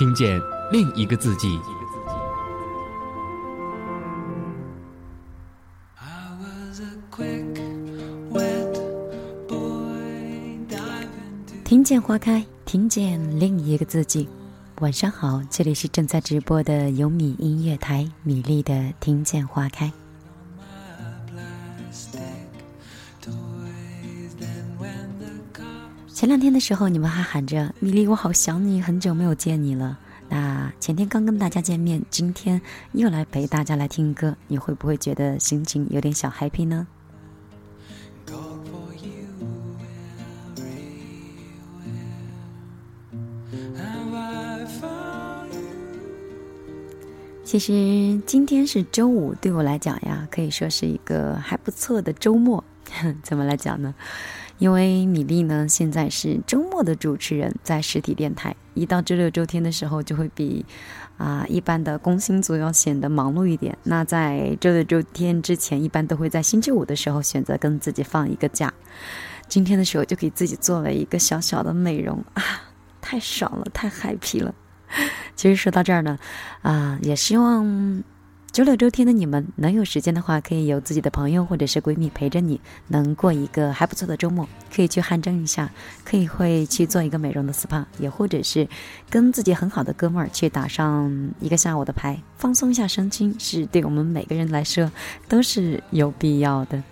听见另一个自己。听见花开，听见另一个自己。晚上好，这里是正在直播的有米音乐台，米粒的《听见花开》。前两天的时候，你们还喊着米粒，我好想你，很久没有见你了。那前天刚跟大家见面，今天又来陪大家来听歌，你会不会觉得心情有点小 happy 呢？其实今天是周五，对我来讲呀，可以说是一个还不错的周末。怎么来讲呢？因为米粒呢，现在是周末的主持人，在实体电台。一到周六周天的时候，就会比啊一般的工薪族要显得忙碌一点。那在周六周天之前，一般都会在星期五的时候选择跟自己放一个假。今天的时候就给自己做了一个小小的美容啊，太爽了，太 happy 了。其实说到这儿呢，啊，也希望。周六周天的你们能有时间的话，可以有自己的朋友或者是闺蜜陪着你，能过一个还不错的周末，可以去汗蒸一下，可以会去做一个美容的 SPA，也或者是跟自己很好的哥们儿去打上一个下午的牌，放松一下身心，是对我们每个人来说都是有必要的。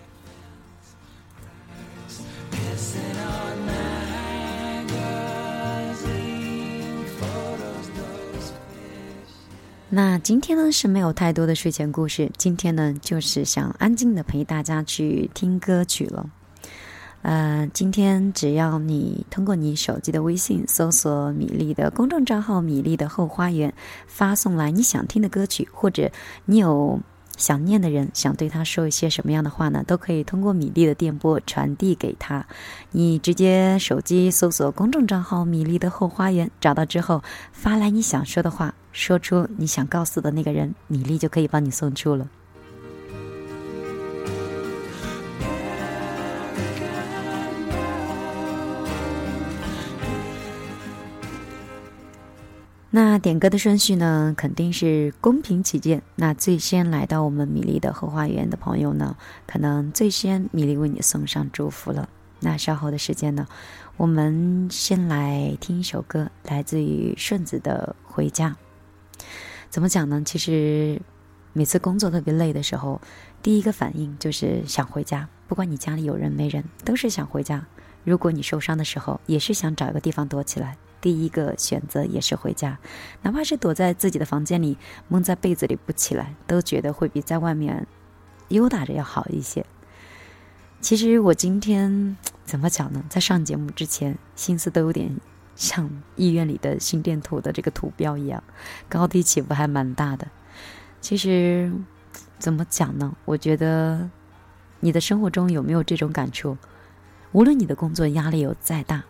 那今天呢是没有太多的睡前故事，今天呢就是想安静的陪大家去听歌曲了。呃，今天只要你通过你手机的微信搜索米粒的公众账号“米粒的后花园”，发送来你想听的歌曲，或者你有。想念的人，想对他说一些什么样的话呢？都可以通过米粒的电波传递给他。你直接手机搜索公众账号“米粒的后花园”，找到之后发来你想说的话，说出你想告诉的那个人，米粒就可以帮你送出了。那点歌的顺序呢，肯定是公平起见。那最先来到我们米粒的后花园的朋友呢，可能最先米粒为你送上祝福了。那稍后的时间呢，我们先来听一首歌，来自于顺子的《回家》。怎么讲呢？其实每次工作特别累的时候，第一个反应就是想回家。不管你家里有人没人，都是想回家。如果你受伤的时候，也是想找一个地方躲起来。第一个选择也是回家，哪怕是躲在自己的房间里，蒙在被子里不起来，都觉得会比在外面悠打着要好一些。其实我今天 怎么讲呢？在上节目之前，心思都有点像医院里的心电图的这个图标一样，高低起伏还蛮大的。其实怎么讲呢？我觉得你的生活中有没有这种感触？无论你的工作压力有再大。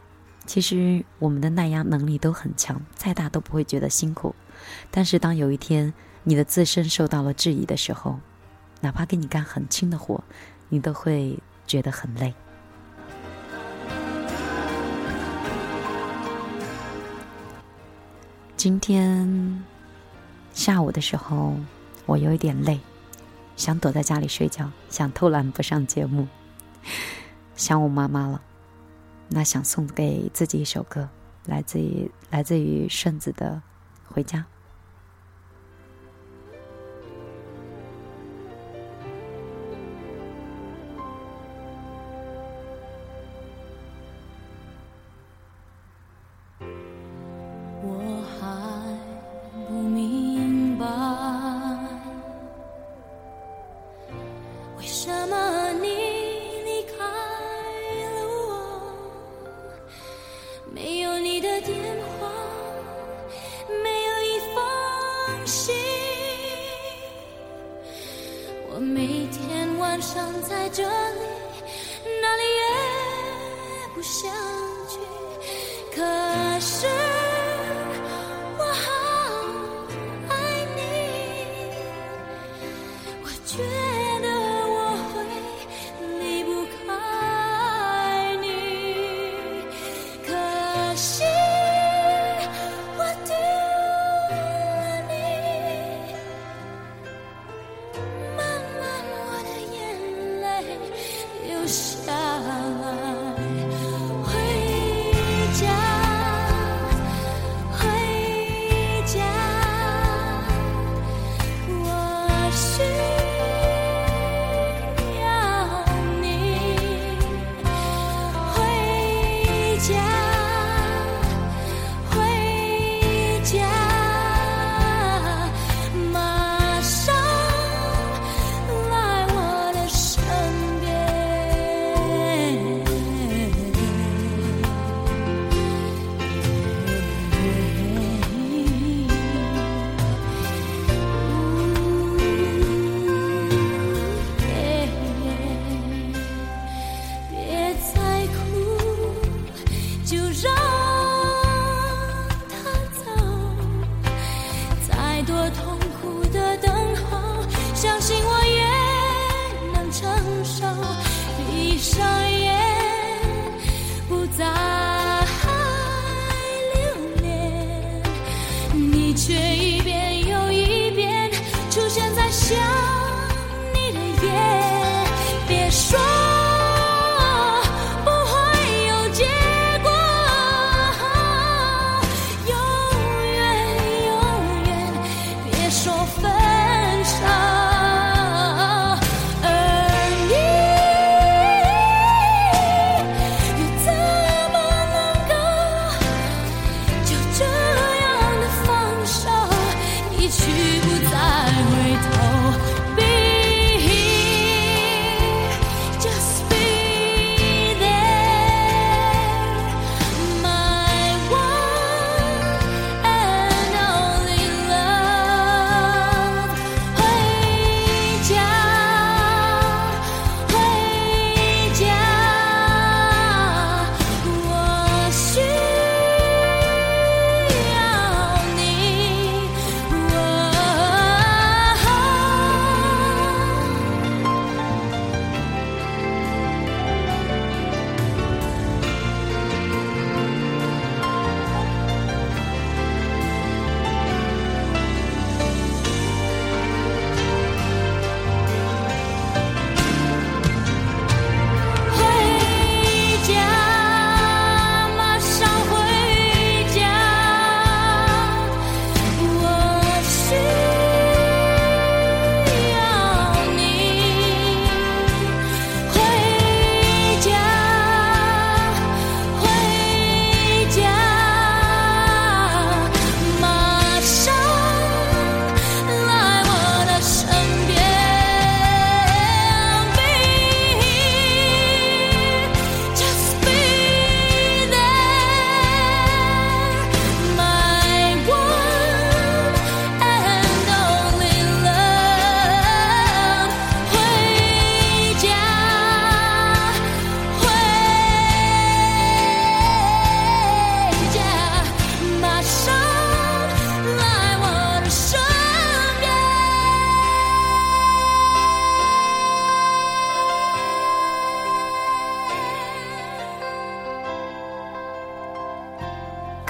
其实我们的耐压能力都很强，再大都不会觉得辛苦。但是当有一天你的自身受到了质疑的时候，哪怕给你干很轻的活，你都会觉得很累。今天下午的时候，我有一点累，想躲在家里睡觉，想偷懒不上节目，想我妈妈了。那想送给自己一首歌，来自于来自于顺子的《回家》。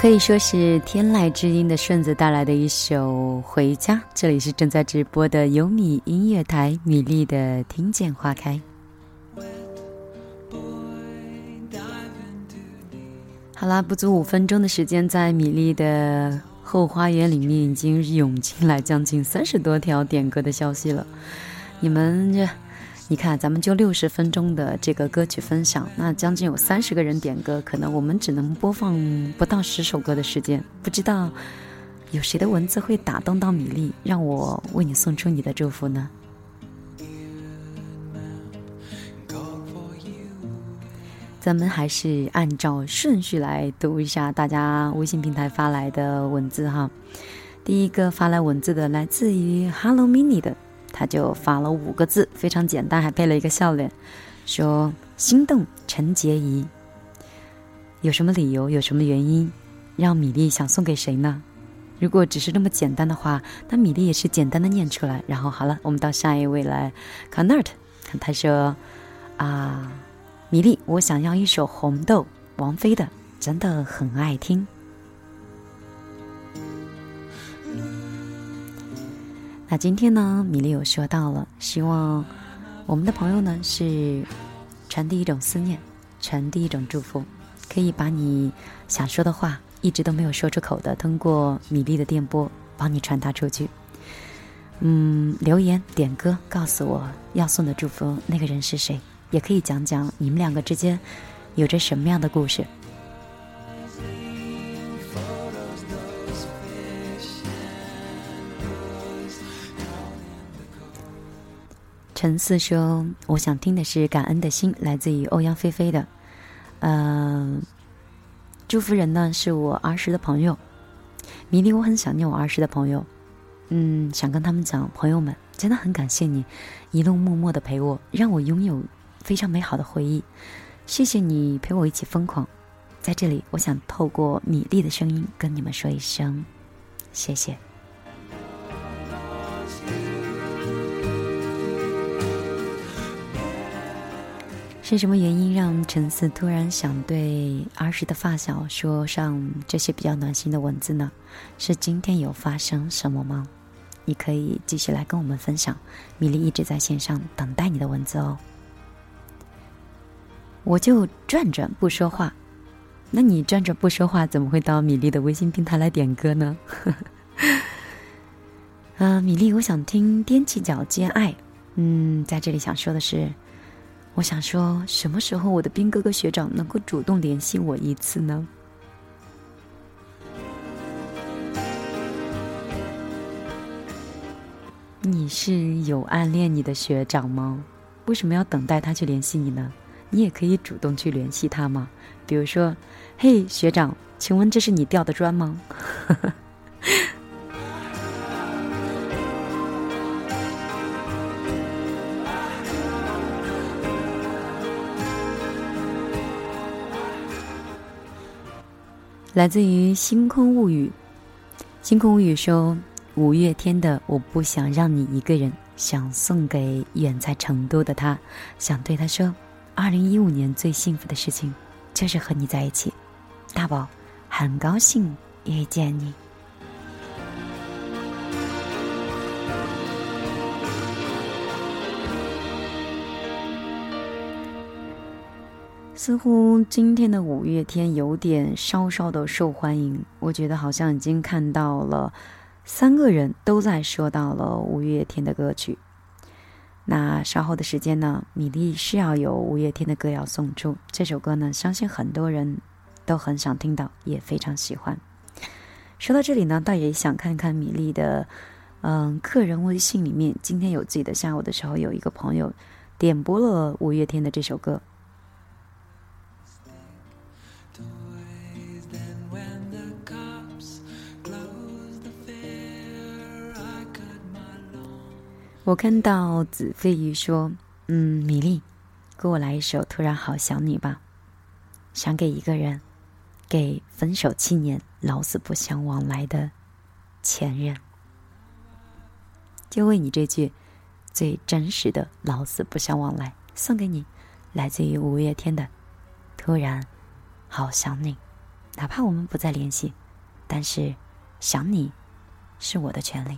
可以说是天籁之音的顺子带来的一首《回家》。这里是正在直播的优米音乐台，米粒的《听见花开》。好啦，不足五分钟的时间，在米粒的后花园里面已经涌进来将近三十多条点歌的消息了。你们这。你看，咱们就六十分钟的这个歌曲分享，那将近有三十个人点歌，可能我们只能播放不到十首歌的时间。不知道有谁的文字会打动到米粒，让我为你送出你的祝福呢？咱们还是按照顺序来读一下大家微信平台发来的文字哈。第一个发来文字的来自于 Hello Mini 的。他就发了五个字，非常简单，还配了一个笑脸，说：“心动陈洁仪。”有什么理由？有什么原因，让米粒想送给谁呢？如果只是那么简单的话，那米粒也是简单的念出来。然后好了，我们到下一位来看 n a r t 他说：“啊，米粒，我想要一首《红豆》，王菲的，真的很爱听。”那今天呢，米粒有说到了，希望我们的朋友呢是传递一种思念，传递一种祝福，可以把你想说的话一直都没有说出口的，通过米粒的电波帮你传达出去。嗯，留言点歌，告诉我要送的祝福那个人是谁，也可以讲讲你们两个之间有着什么样的故事。陈四说：“我想听的是《感恩的心》，来自于欧阳菲菲的。嗯，祝福人呢是我儿时的朋友，米粒，我很想念我儿时的朋友。嗯，想跟他们讲，朋友们，真的很感谢你一路默默的陪我，让我拥有非常美好的回忆。谢谢你陪我一起疯狂。在这里，我想透过米粒的声音跟你们说一声谢谢。”是什么原因让陈思突然想对儿时的发小说上这些比较暖心的文字呢？是今天有发生什么吗？你可以继续来跟我们分享，米粒一直在线上等待你的文字哦。我就转转不说话，那你转转不说话，怎么会到米粒的微信平台来点歌呢？啊，米粒，我想听踮起脚尖爱。嗯，在这里想说的是，我想说，什么时候我的兵哥哥学长能够主动联系我一次呢？你是有暗恋你的学长吗？为什么要等待他去联系你呢？你也可以主动去联系他嘛。比如说，嘿，学长，请问这是你掉的砖吗？来自于《星空物语》，《星空物语》说。五月天的《我不想让你一个人》，想送给远在成都的他，想对他说：二零一五年最幸福的事情，就是和你在一起，大宝，很高兴遇见你。似乎今天的五月天有点稍稍的受欢迎，我觉得好像已经看到了。三个人都在说到了五月天的歌曲，那稍后的时间呢，米粒是要有五月天的歌要送出。这首歌呢，相信很多人都很想听到，也非常喜欢。说到这里呢，倒也想看看米粒的，嗯，个人微信里面，今天有自己的下午的时候，有一个朋友点播了五月天的这首歌。我看到子飞鱼说：“嗯，米粒，给我来一首《突然好想你》吧，想给一个人，给分手七年老死不相往来的前任，就为你这句最真实的老死不相往来送给你，来自于五月天的《突然好想你》，哪怕我们不再联系，但是想你是我的权利。”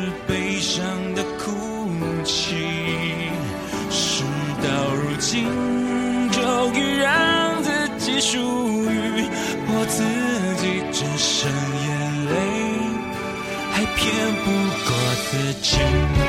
属于我自己，只剩眼泪，还骗不过自己。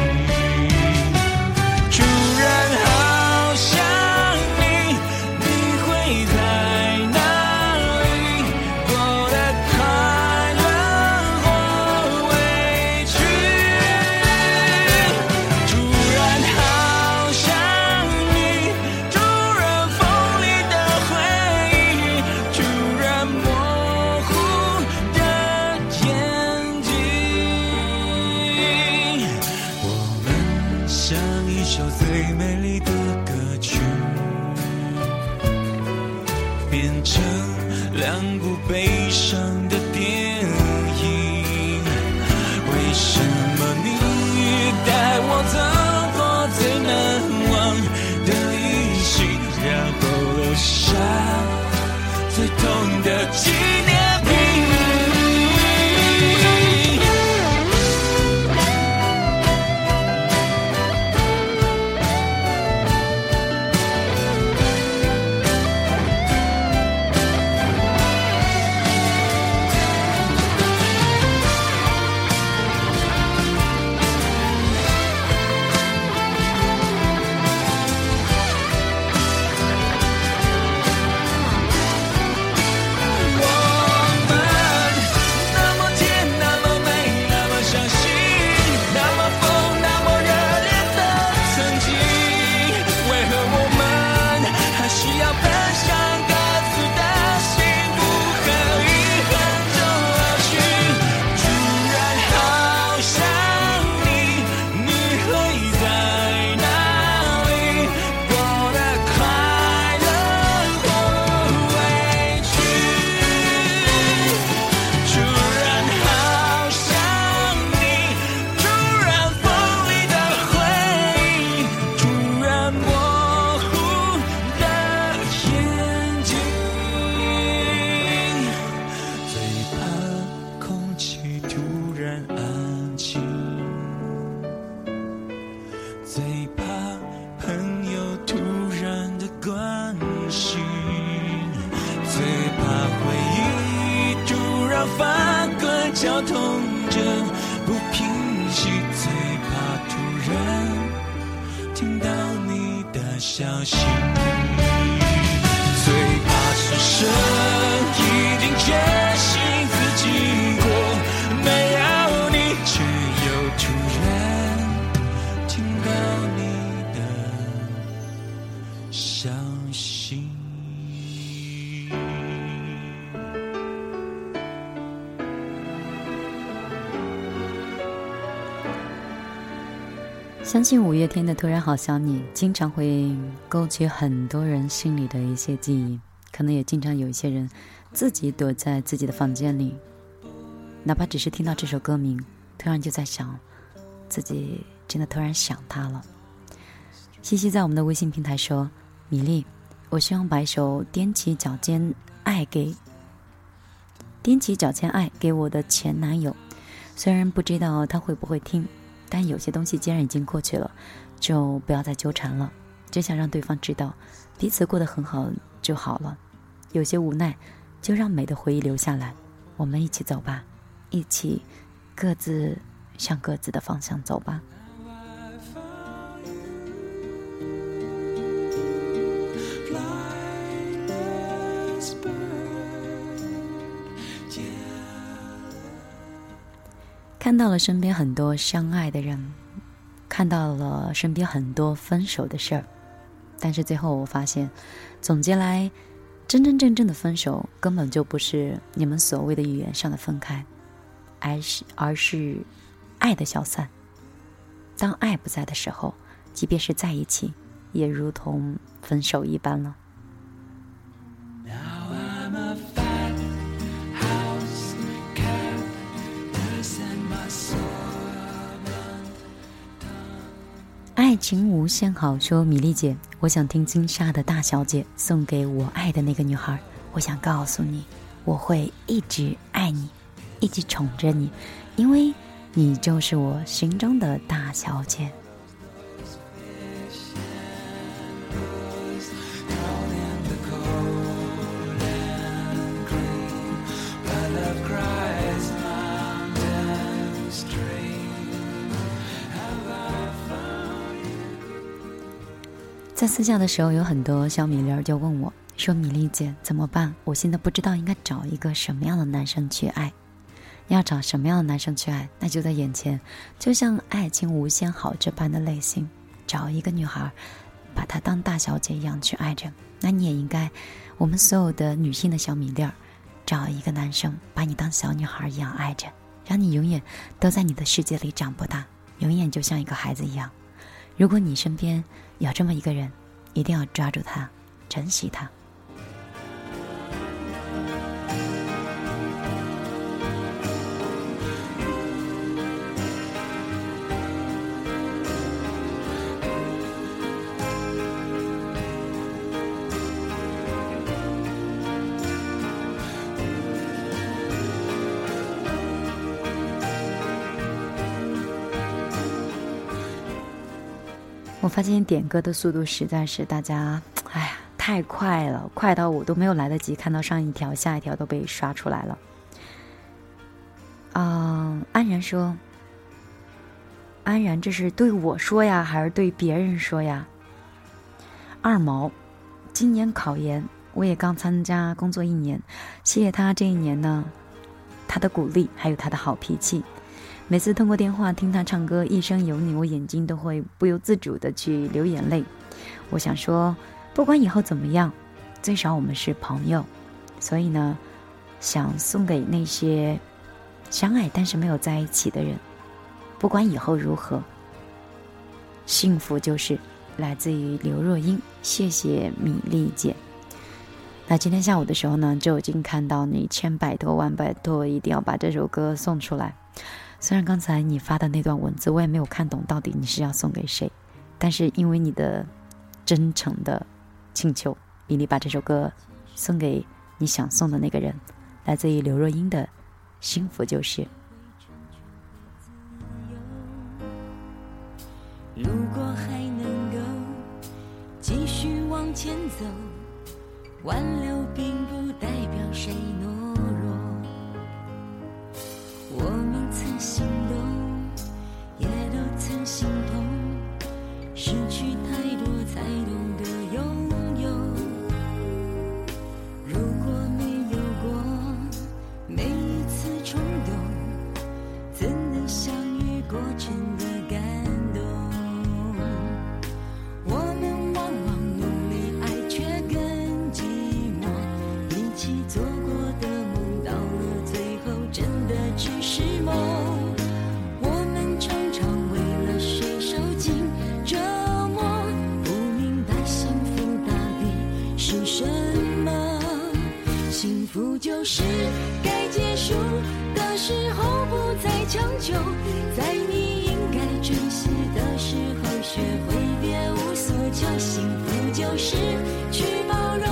相信五月天的《突然好想你》，经常会勾起很多人心里的一些记忆。可能也经常有一些人自己躲在自己的房间里，哪怕只是听到这首歌名，突然就在想，自己真的突然想他了。西西在我们的微信平台说：“米粒，我希望把一首踮起脚尖爱给踮起脚尖爱给我的前男友，虽然不知道他会不会听。”但有些东西既然已经过去了，就不要再纠缠了。只想让对方知道，彼此过得很好就好了。有些无奈，就让美的回忆留下来。我们一起走吧，一起各自向各自的方向走吧。看到了身边很多相爱的人，看到了身边很多分手的事儿，但是最后我发现，总结来，真真正正的分手根本就不是你们所谓的语言上的分开，而是而是爱的消散。当爱不在的时候，即便是在一起，也如同分手一般了。爱情无限好，说米粒姐，我想听金莎的大小姐送给我爱的那个女孩。我想告诉你，我会一直爱你，一直宠着你，因为你就是我心中的大小姐。在私下的时候，有很多小米粒儿就问我，说：“米粒姐怎么办？我现在不知道应该找一个什么样的男生去爱。要找什么样的男生去爱，那就在眼前，就像《爱情无限好》这般的类型，找一个女孩，把她当大小姐一样去爱着。那你也应该，我们所有的女性的小米粒儿，找一个男生，把你当小女孩一样爱着，让你永远都在你的世界里长不大，永远就像一个孩子一样。”如果你身边有这么一个人，一定要抓住他，珍惜他。发现点歌的速度实在是大家，哎呀，太快了，快到我都没有来得及看到上一条、下一条都被刷出来了。嗯，安然说：“安然，这是对我说呀，还是对别人说呀？”二毛，今年考研，我也刚参加工作一年，谢谢他这一年呢，他的鼓励，还有他的好脾气。每次通过电话听他唱歌《一生有你》，我眼睛都会不由自主的去流眼泪。我想说，不管以后怎么样，最少我们是朋友。所以呢，想送给那些相爱但是没有在一起的人，不管以后如何，幸福就是来自于刘若英。谢谢米粒姐。那今天下午的时候呢，就已经看到你千百多万拜托，一定要把这首歌送出来。虽然刚才你发的那段文字我也没有看懂，到底你是要送给谁，但是因为你的真诚的请求，比你把这首歌送给你想送的那个人，来自于刘若英的《幸福就是》。如果还能够继续往前走，挽留福就是该结束的时候不再强求，在你应该珍惜的时候学会别无所求。幸福就是去包容，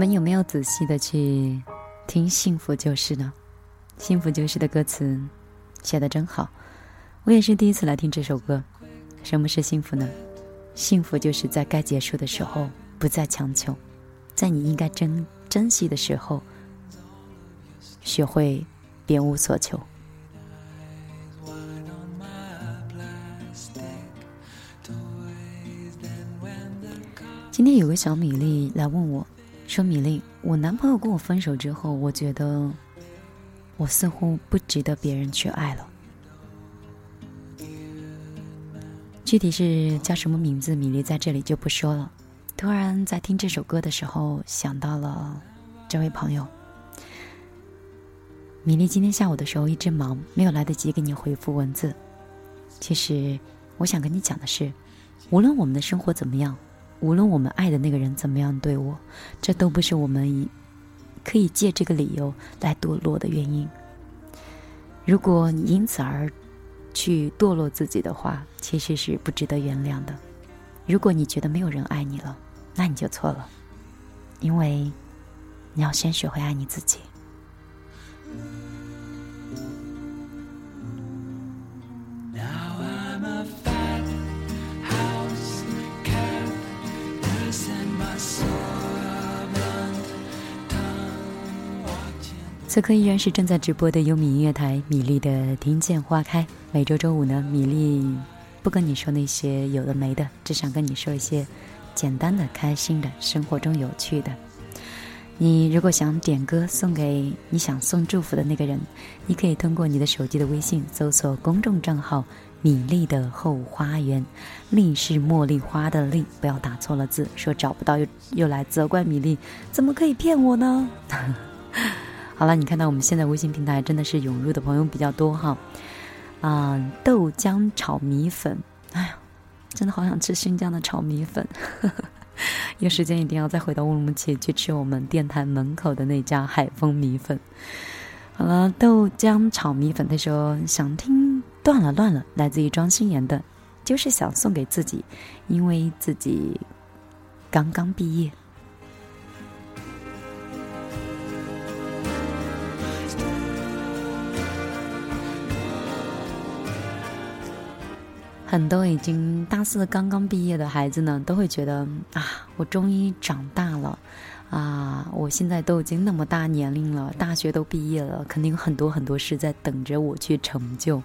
你们有没有仔细的去听《幸福就是》呢？《幸福就是》的歌词写的真好，我也是第一次来听这首歌。什么是幸福呢？幸福就是在该结束的时候不再强求，在你应该珍珍惜的时候，学会别无所求。今天有个小米粒来问我，说：“米粒，我男朋友跟我分手之后，我觉得我似乎不值得别人去爱了。具体是叫什么名字，米粒在这里就不说了。突然在听这首歌的时候，想到了这位朋友。米粒今天下午的时候一直忙，没有来得及给你回复文字。其实我想跟你讲的是，无论我们的生活怎么样。”无论我们爱的那个人怎么样对我，这都不是我们以可以借这个理由来堕落的原因。如果你因此而去堕落自己的话，其实是不值得原谅的。如果你觉得没有人爱你了，那你就错了，因为你要先学会爱你自己。Now I'm a 此刻依然是正在直播的优米音乐台，米粒的听见花开。每周周五呢，米粒不跟你说那些有的没的，只想跟你说一些简单的、开心的，生活中有趣的。你如果想点歌送给你想送祝福的那个人，你可以通过你的手机的微信搜索公众账号“米粒的后花园”，粒是茉莉花的粒，不要打错了字，说找不到又又来责怪米粒，怎么可以骗我呢？好了，你看到我们现在微信平台真的是涌入的朋友比较多哈，啊、豆浆炒米粉，哎呀，真的好想吃新疆的炒米粉。有时间一定要再回到乌鲁木齐去吃我们电台门口的那家海丰米粉。好了，豆浆炒米粉，他说想听断了乱了，来自于庄心妍的，就是想送给自己，因为自己刚刚毕业。很多已经大四刚刚毕业的孩子呢，都会觉得啊，我终于长大了，啊，我现在都已经那么大年龄了，大学都毕业了，肯定有很多很多事在等着我去成就。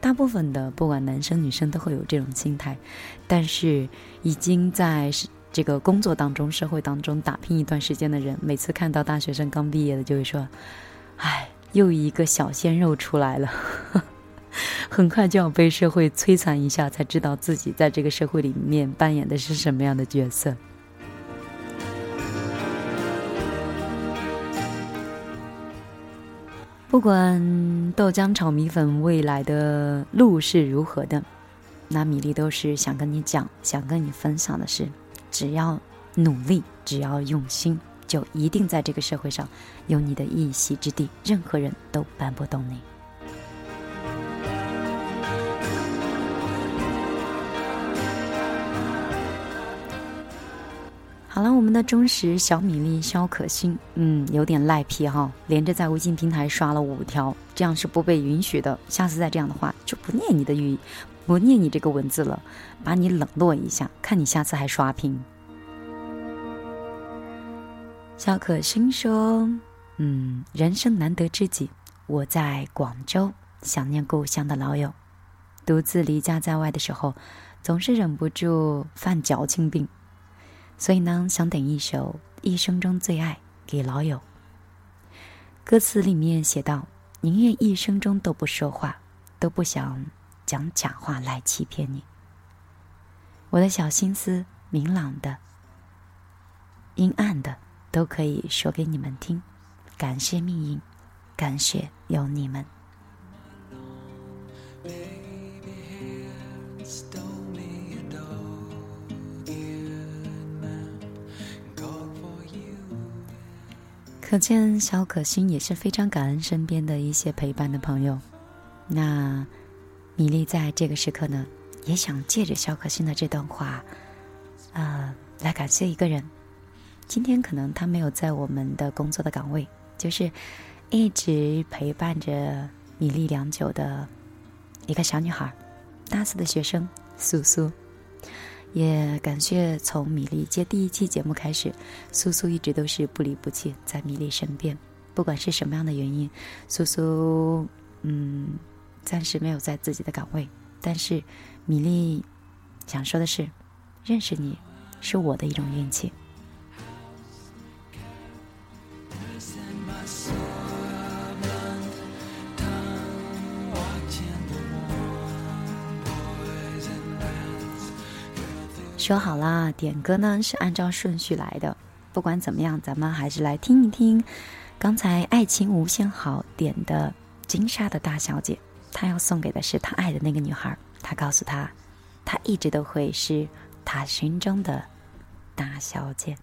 大部分的不管男生女生都会有这种心态，但是已经在这个工作当中、社会当中打拼一段时间的人，每次看到大学生刚毕业的，就会说：“ 哎，又一个小鲜肉出来了。”很快就要被社会摧残一下，才知道自己在这个社会里面扮演的是什么样的角色。不管豆浆炒米粉未来的路是如何的，那米粒都是想跟你讲，想跟你分享的是：只要努力，只要用心，就一定在这个社会上有你的一席之地，任何人都搬不动你。好了，我们的忠实小米粒肖可欣，嗯，有点赖皮哈，连着在微信平台刷了五条，这样是不被允许的。下次再这样的话，就不念你的语，不念你这个文字了，把你冷落一下，看你下次还刷屏。肖可欣说：“嗯，人生难得知己，我在广州想念故乡的老友，独自离家在外的时候，总是忍不住犯矫情病。”所以呢，想点一首《一生中最爱》给老友。歌词里面写道：“宁愿一生中都不说话，都不想讲假话来欺骗你。我的小心思，明朗的、阴暗的，都可以说给你们听。感谢命运，感谢有你们。”可见小可心也是非常感恩身边的一些陪伴的朋友。那米粒在这个时刻呢，也想借着小可心的这段话，呃，来感谢一个人。今天可能他没有在我们的工作的岗位，就是一直陪伴着米粒良久的一个小女孩，大四的学生苏苏。也感谢从米粒接第一期节目开始，苏苏一直都是不离不弃在米粒身边。不管是什么样的原因，苏苏嗯暂时没有在自己的岗位，但是米粒想说的是，认识你是我的一种运气。说好啦，点歌呢是按照顺序来的。不管怎么样，咱们还是来听一听刚才爱情无限好点的金沙的大小姐。她要送给的是她爱的那个女孩。她告诉她，她一直都会是她心中的大小姐。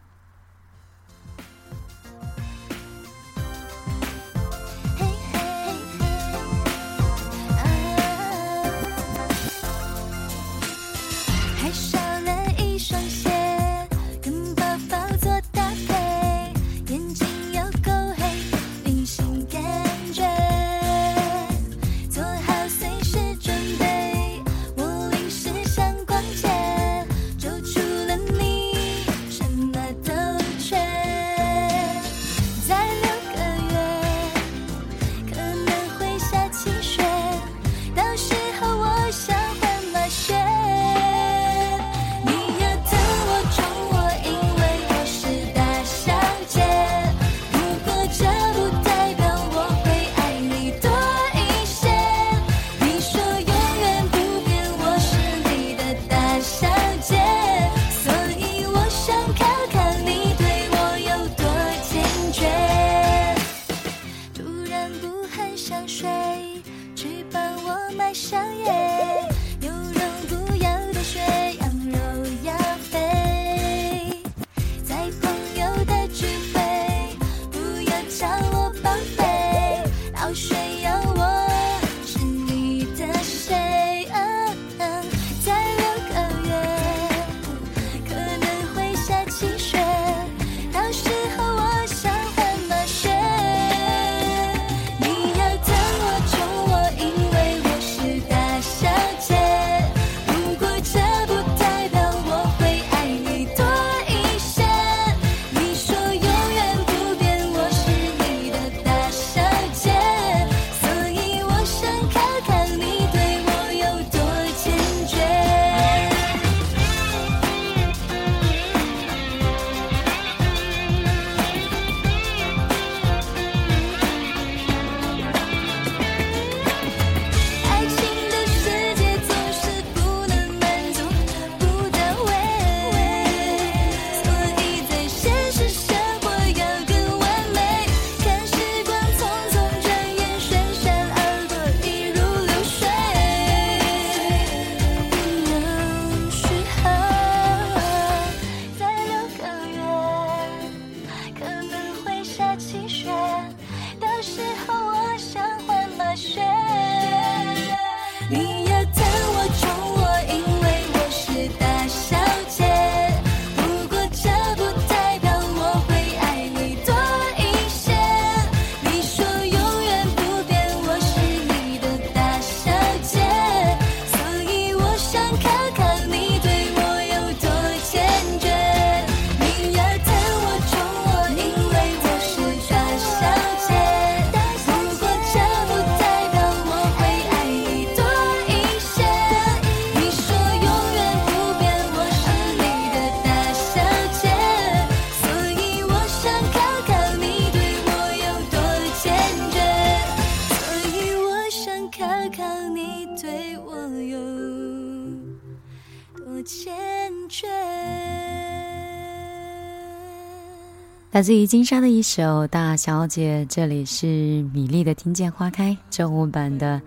来自于金沙的一首《大小姐》，这里是米粒的《听见花开》中文版的，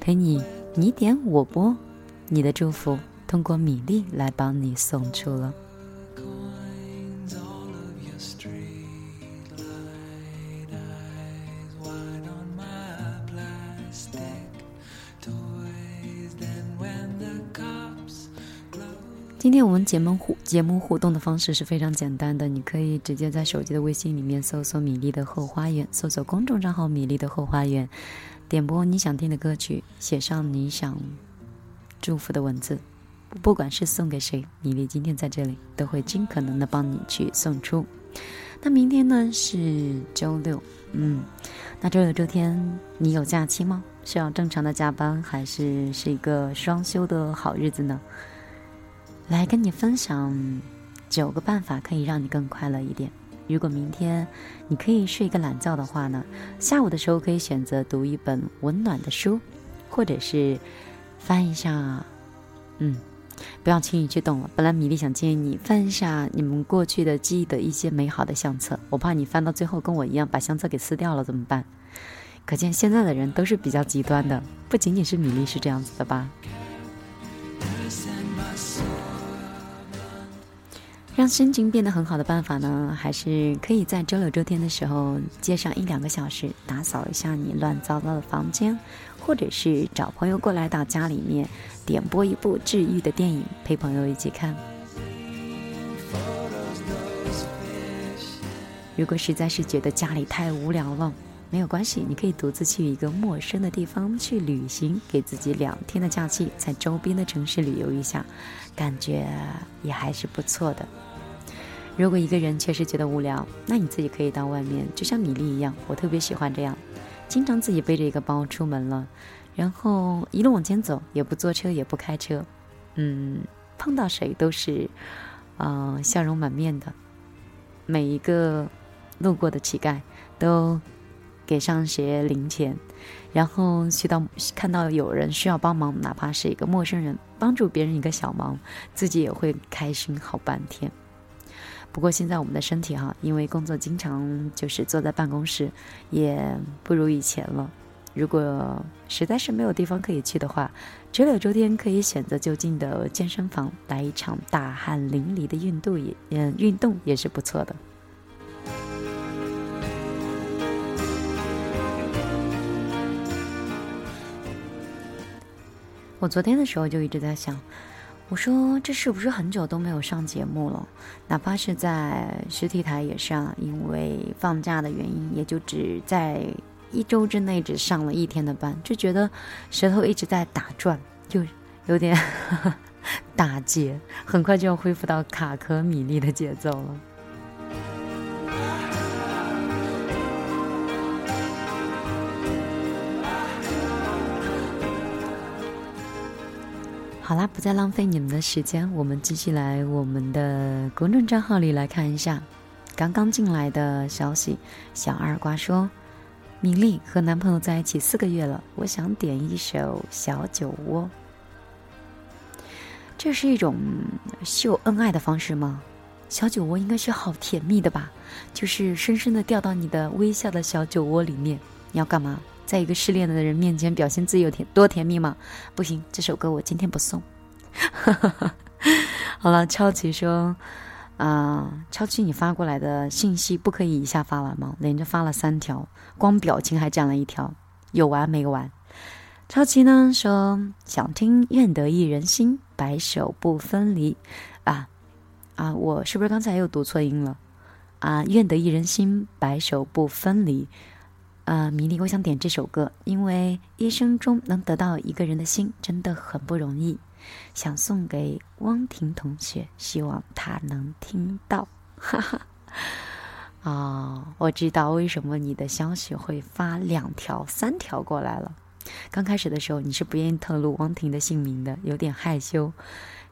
陪你你点我播，你的祝福通过米粒来帮你送出了。今天我们节目互节目互动的方式是非常简单的，你可以直接在手机的微信里面搜索“米粒的后花园”，搜索公众账号“米粒的后花园”，点播你想听的歌曲，写上你想祝福的文字，不管是送给谁，米粒今天在这里都会尽可能的帮你去送出。那明天呢是周六，嗯，那周六周天你有假期吗？是要正常的加班，还是是一个双休的好日子呢？来跟你分享九个办法，可以让你更快乐一点。如果明天你可以睡一个懒觉的话呢，下午的时候可以选择读一本温暖的书，或者是翻一下，嗯，不要轻易去动了。本来米粒想建议你翻一下你们过去的记忆的一些美好的相册，我怕你翻到最后跟我一样把相册给撕掉了怎么办？可见现在的人都是比较极端的，不仅仅是米粒是这样子的吧？让心情变得很好的办法呢，还是可以在周六周天的时候接上一两个小时，打扫一下你乱糟糟的房间，或者是找朋友过来到家里面点播一部治愈的电影，陪朋友一起看。如果实在是觉得家里太无聊了，没有关系，你可以独自去一个陌生的地方去旅行，给自己两天的假期，在周边的城市旅游一下，感觉也还是不错的。如果一个人确实觉得无聊，那你自己可以到外面，就像米粒一样，我特别喜欢这样，经常自己背着一个包出门了，然后一路往前走，也不坐车，也不开车，嗯，碰到谁都是，呃，笑容满面的，每一个路过的乞丐都给上些零钱，然后去到看到有人需要帮忙，哪怕是一个陌生人，帮助别人一个小忙，自己也会开心好半天。不过现在我们的身体哈，因为工作经常就是坐在办公室，也不如以前了。如果实在是没有地方可以去的话，周六周天可以选择就近的健身房来一场大汗淋漓的运动也，嗯，运动也是不错的。我昨天的时候就一直在想，我说这是不是很久都没有上节目了？哪怕是在实体台也上，因为放假的原因，也就只在一周之内只上了一天的班，就觉得舌头一直在打转，就有点 打结，很快就要恢复到卡壳米粒的节奏了。好啦，不再浪费你们的时间，我们继续来我们的公众账号里来看一下刚刚进来的消息。小二瓜说，米粒和男朋友在一起四个月了，我想点一首《小酒窝》。这是一种秀恩爱的方式吗？小酒窝应该是好甜蜜的吧？就是深深的掉到你的微笑的小酒窝里面。你要干嘛？在一个失恋的人面前表现自己有甜多甜蜜吗？不行，这首歌我今天不送。好了，超奇说，啊、超奇，你发过来的信息不可以一下发完吗？连着发了三条，光表情还占了一条，有完没完？超奇呢说想听《愿得一人心，白首不分离》啊啊，我是不是刚才又读错音了？啊，愿得一人心，白首不分离。呃，迷离，我想点这首歌，因为一生中能得到一个人的心真的很不容易，想送给汪婷同学，希望他能听到。哈哈，哦，我知道为什么你的消息会发两条、三条过来了。刚开始的时候你是不愿意透露汪婷的姓名的，有点害羞。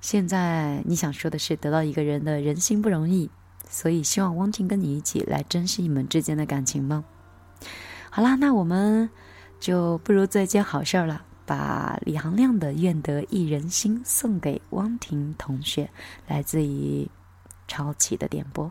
现在你想说的是得到一个人的人心不容易，所以希望汪婷跟你一起来珍惜你们之间的感情吗？好啦，那我们就不如做一件好事儿了，把李行亮的《愿得一人心》送给汪婷同学，来自于超奇的点播。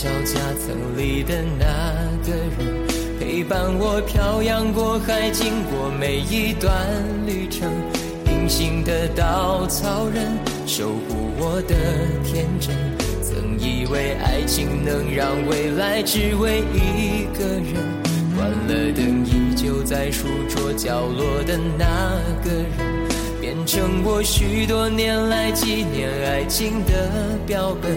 小夹层里的那个人，陪伴我漂洋过海，经过每一段旅程。隐形的稻草人，守护我的天真。曾以为爱情能让未来只为一个人，关了灯依旧在书桌角落的那个人。变成我许多年来纪念爱情的标本，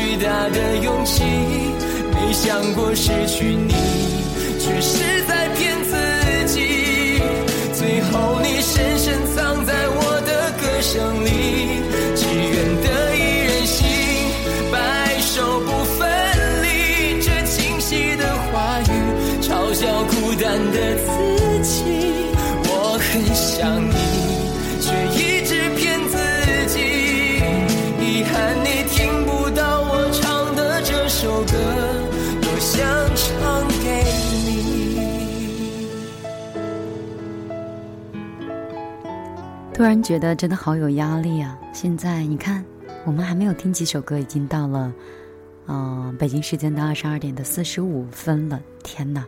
巨大的勇气。没想过失去你，却是在突然觉得真的好有压力啊！现在你看，我们还没有听几首歌，已经到了，嗯，北京时间的二十二点的四十五分了。天哪，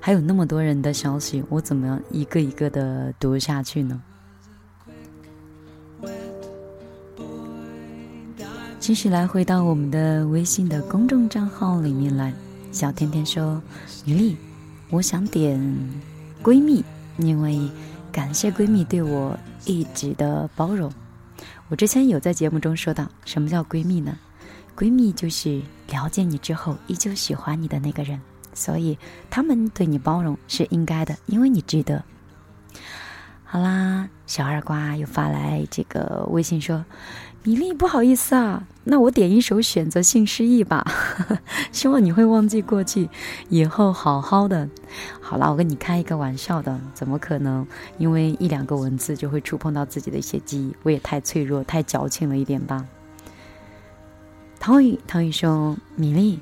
还有那么多人的消息，我怎么一个一个的读下去呢？继续来回到我们的微信的公众账号里面来。小甜甜说：“于丽，我想点闺蜜，因为感谢闺蜜对我。”一直的包容。我之前有在节目中说到，什么叫闺蜜呢？闺蜜就是了解你之后依旧喜欢你的那个人，所以他们对你包容是应该的，因为你值得。好啦，小二瓜又发来这个微信说：“米粒，不好意思啊，那我点一首《选择性失忆》吧，希望你会忘记过去，以后好好的。”好啦，我跟你开一个玩笑的，怎么可能？因为一两个文字就会触碰到自己的一些记忆，我也太脆弱、太矫情了一点吧。唐宇，唐宇说：“米粒，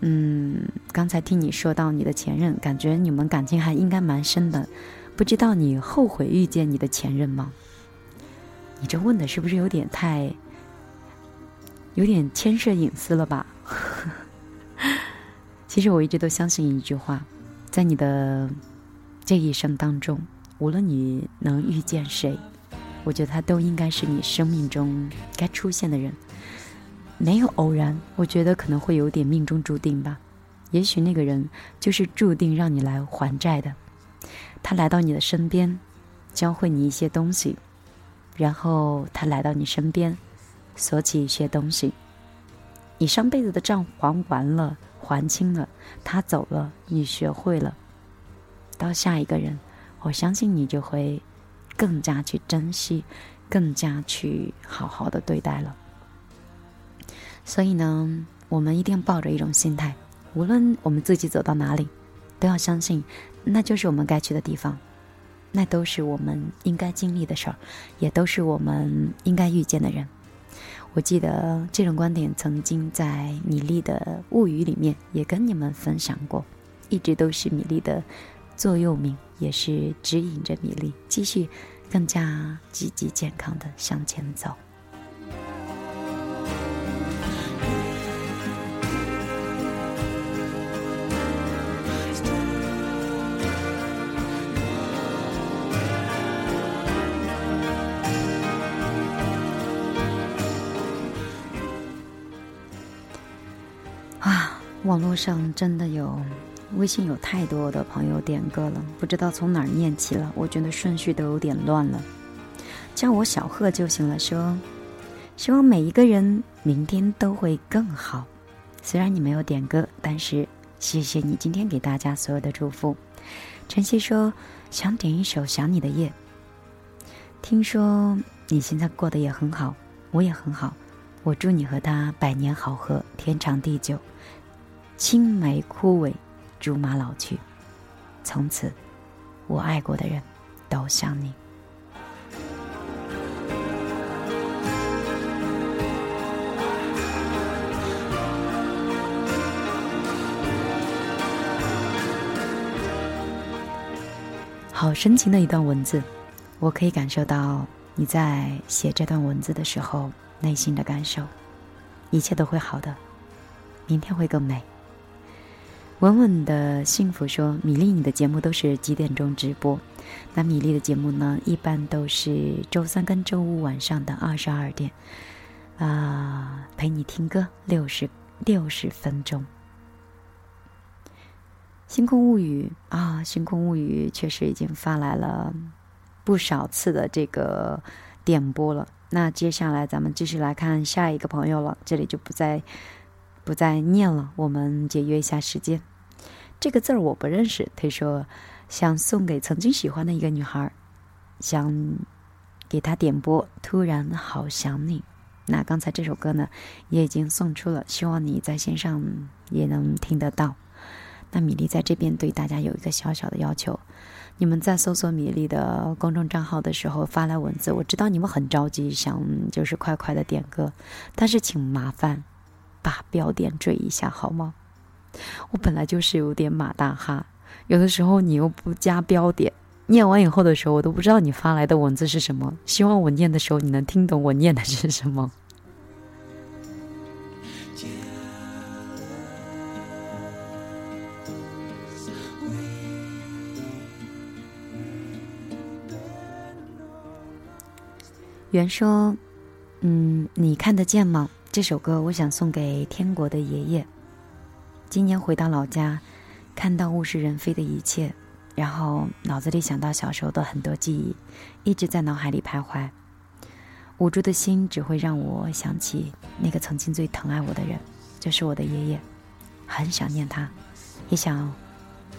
嗯，刚才听你说到你的前任，感觉你们感情还应该蛮深的。”不知道你后悔遇见你的前任吗？你这问的是不是有点太，有点牵涉隐私了吧？其实我一直都相信一句话，在你的这一生当中，无论你能遇见谁，我觉得他都应该是你生命中该出现的人，没有偶然。我觉得可能会有点命中注定吧，也许那个人就是注定让你来还债的。他来到你的身边，教会你一些东西，然后他来到你身边，索取一些东西。你上辈子的账还完了，还清了，他走了，你学会了。到下一个人，我相信你就会更加去珍惜，更加去好好的对待了。所以呢，我们一定要抱着一种心态，无论我们自己走到哪里，都要相信。那就是我们该去的地方，那都是我们应该经历的事儿，也都是我们应该遇见的人。我记得这种观点曾经在米粒的物语里面也跟你们分享过，一直都是米粒的座右铭，也是指引着米粒继续更加积极健康的向前走。网络上真的有，微信有太多的朋友点歌了，不知道从哪儿念起了，我觉得顺序都有点乱了。叫我小贺就行了。说，希望每一个人明天都会更好。虽然你没有点歌，但是谢谢你今天给大家所有的祝福。晨曦说想点一首《想你的夜》。听说你现在过得也很好，我也很好。我祝你和他百年好合，天长地久。青梅枯萎，竹马老去，从此，我爱过的人，都像你。好深情的一段文字，我可以感受到你在写这段文字的时候内心的感受。一切都会好的，明天会更美。稳稳的幸福说：“米粒，你的节目都是几点钟直播？那米粒的节目呢，一般都是周三跟周五晚上的二十二点，啊，陪你听歌六十六十分钟。星空物语啊，星空物语确实已经发来了不少次的这个点播了。那接下来咱们继续来看下一个朋友了，这里就不再不再念了，我们节约一下时间。”这个字儿我不认识。他说，想送给曾经喜欢的一个女孩，想给她点播。突然好想你。那刚才这首歌呢，也已经送出了，希望你在线上也能听得到。那米粒在这边对大家有一个小小的要求：你们在搜索米粒的公众账号的时候发来文字，我知道你们很着急，想就是快快的点歌，但是请麻烦把标点缀一下好吗？我本来就是有点马大哈，有的时候你又不加标点，念完以后的时候，我都不知道你发来的文字是什么。希望我念的时候，你能听懂我念的是什么。原说：“嗯，你看得见吗？这首歌我想送给天国的爷爷。”今年回到老家，看到物是人非的一切，然后脑子里想到小时候的很多记忆，一直在脑海里徘徊。无助的心只会让我想起那个曾经最疼爱我的人，就是我的爷爷。很想念他，也想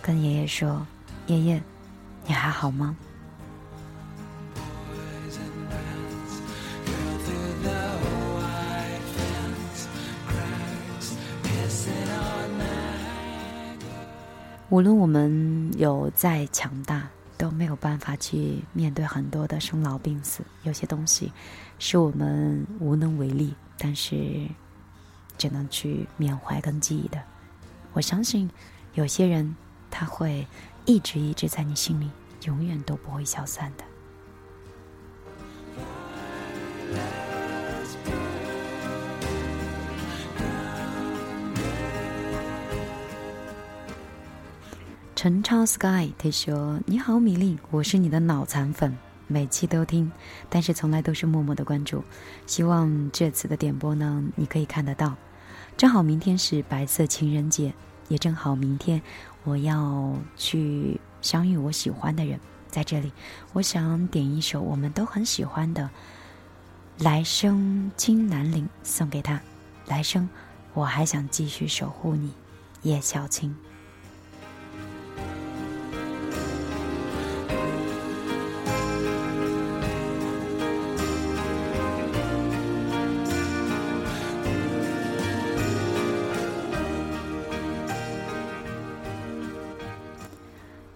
跟爷爷说：“爷爷，你还好吗？”无论我们有再强大，都没有办法去面对很多的生老病死。有些东西是我们无能为力，但是只能去缅怀跟记忆的。我相信，有些人他会一直一直在你心里，永远都不会消散的。陈超 Sky 他说：“你好，米粒，我是你的脑残粉，每期都听，但是从来都是默默的关注。希望这次的点播呢，你可以看得到。正好明天是白色情人节，也正好明天我要去相遇我喜欢的人。在这里，我想点一首我们都很喜欢的《来生金南岭》送给他。来生，我还想继续守护你，叶小青。”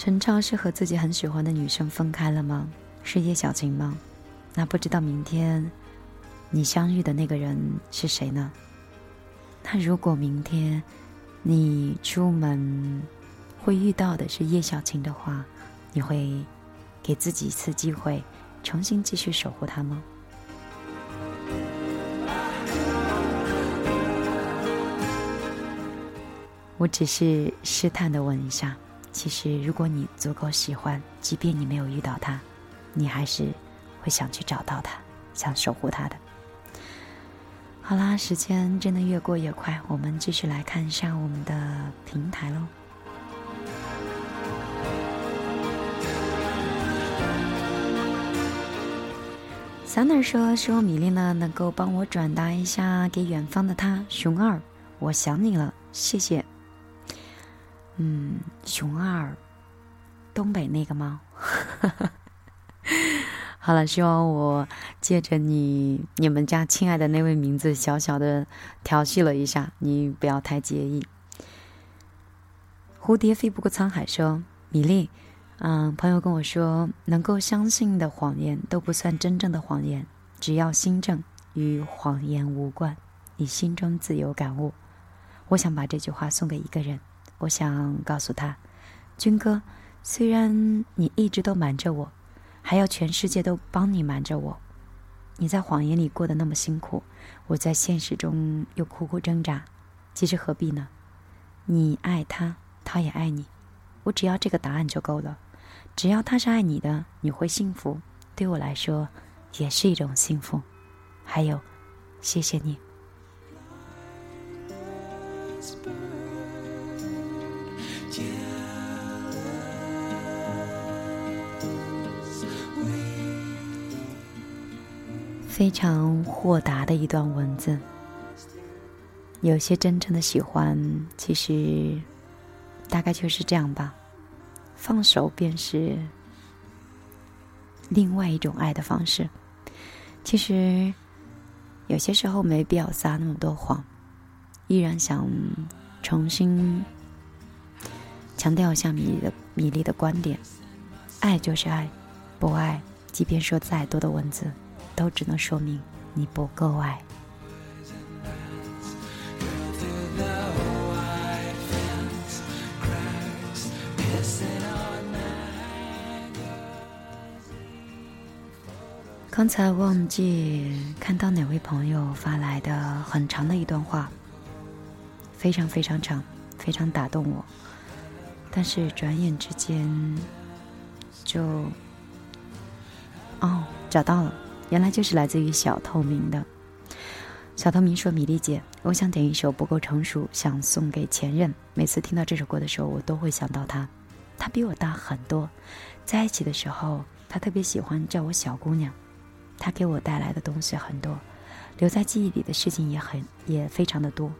陈超是和自己很喜欢的女生分开了吗？是叶小晴吗？那不知道明天你相遇的那个人是谁呢？那如果明天你出门会遇到的是叶小晴的话，你会给自己一次机会，重新继续守护她吗？我只是试探的问一下。其实，如果你足够喜欢，即便你没有遇到他，你还是会想去找到他，想守护他的。好啦，时间真的越过越快，我们继续来看一下我们的平台喽。三儿说：“希望米粒呢能够帮我转达一下给远方的他，熊二，我想你了，谢谢。”嗯，熊二，东北那个吗？好了，希望我借着你你们家亲爱的那位名字，小小的调戏了一下，你不要太介意。蝴蝶飞不过沧海，说米粒，嗯，朋友跟我说，能够相信的谎言都不算真正的谎言，只要心正，与谎言无关，你心中自有感悟。我想把这句话送给一个人。我想告诉他，军哥，虽然你一直都瞒着我，还要全世界都帮你瞒着我，你在谎言里过得那么辛苦，我在现实中又苦苦挣扎，其实何必呢？你爱他，他也爱你，我只要这个答案就够了。只要他是爱你的，你会幸福，对我来说也是一种幸福。还有，谢谢你。非常豁达的一段文字。有些真正的喜欢，其实大概就是这样吧。放手便是另外一种爱的方式。其实有些时候没必要撒那么多谎。依然想重新强调一下米的米粒的观点：爱就是爱，不爱，即便说再多的文字。都只能说明你不够爱。刚才忘记看到哪位朋友发来的很长的一段话，非常非常长，非常打动我。但是转眼之间就……哦，找到了。原来就是来自于小透明的。小透明说：“米粒姐，我想点一首《不够成熟》，想送给前任。每次听到这首歌的时候，我都会想到他。他比我大很多，在一起的时候，他特别喜欢叫我小姑娘。他给我带来的东西很多，留在记忆里的事情也很也非常的多。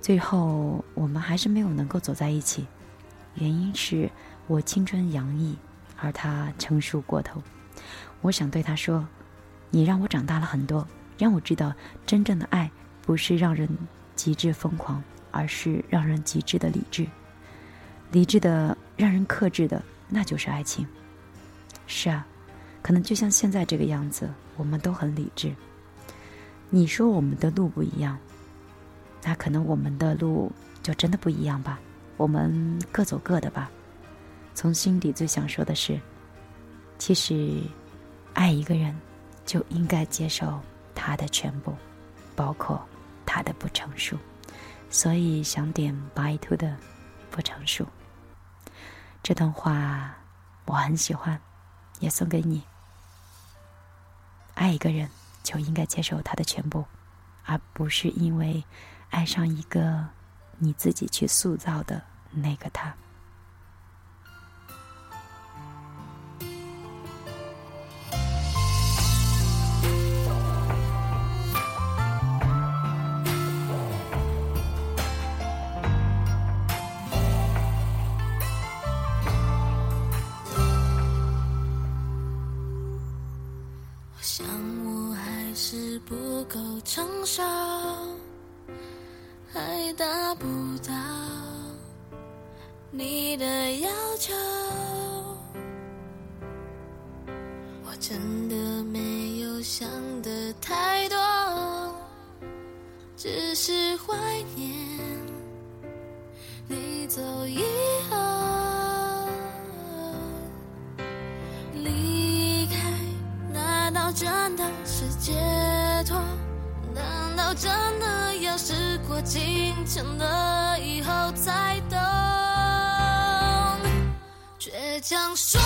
最后我们还是没有能够走在一起，原因是我青春洋溢，而他成熟过头。我想对他说：“你让我长大了很多，让我知道真正的爱不是让人极致疯狂，而是让人极致的理智。理智的让人克制的，那就是爱情。”是啊。可能就像现在这个样子，我们都很理智。你说我们的路不一样，那可能我们的路就真的不一样吧。我们各走各的吧。从心底最想说的是，其实爱一个人就应该接受他的全部，包括他的不成熟。所以想点 by two 的不成熟。这段话我很喜欢，也送给你。爱一个人，就应该接受他的全部，而不是因为爱上一个你自己去塑造的那个他。不够成熟，还达不到你的要求，我真的没有想的太多，只是怀念你走以后离开，难道真的是解脱？难道真的要时过境迁了以后才懂？倔强说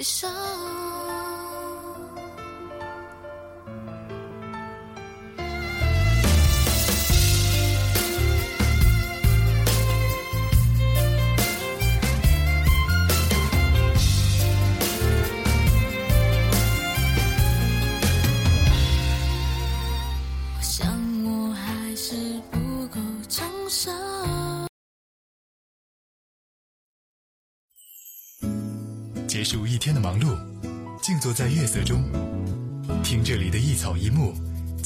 接受。数一天的忙碌，静坐在月色中，听这里的一草一木，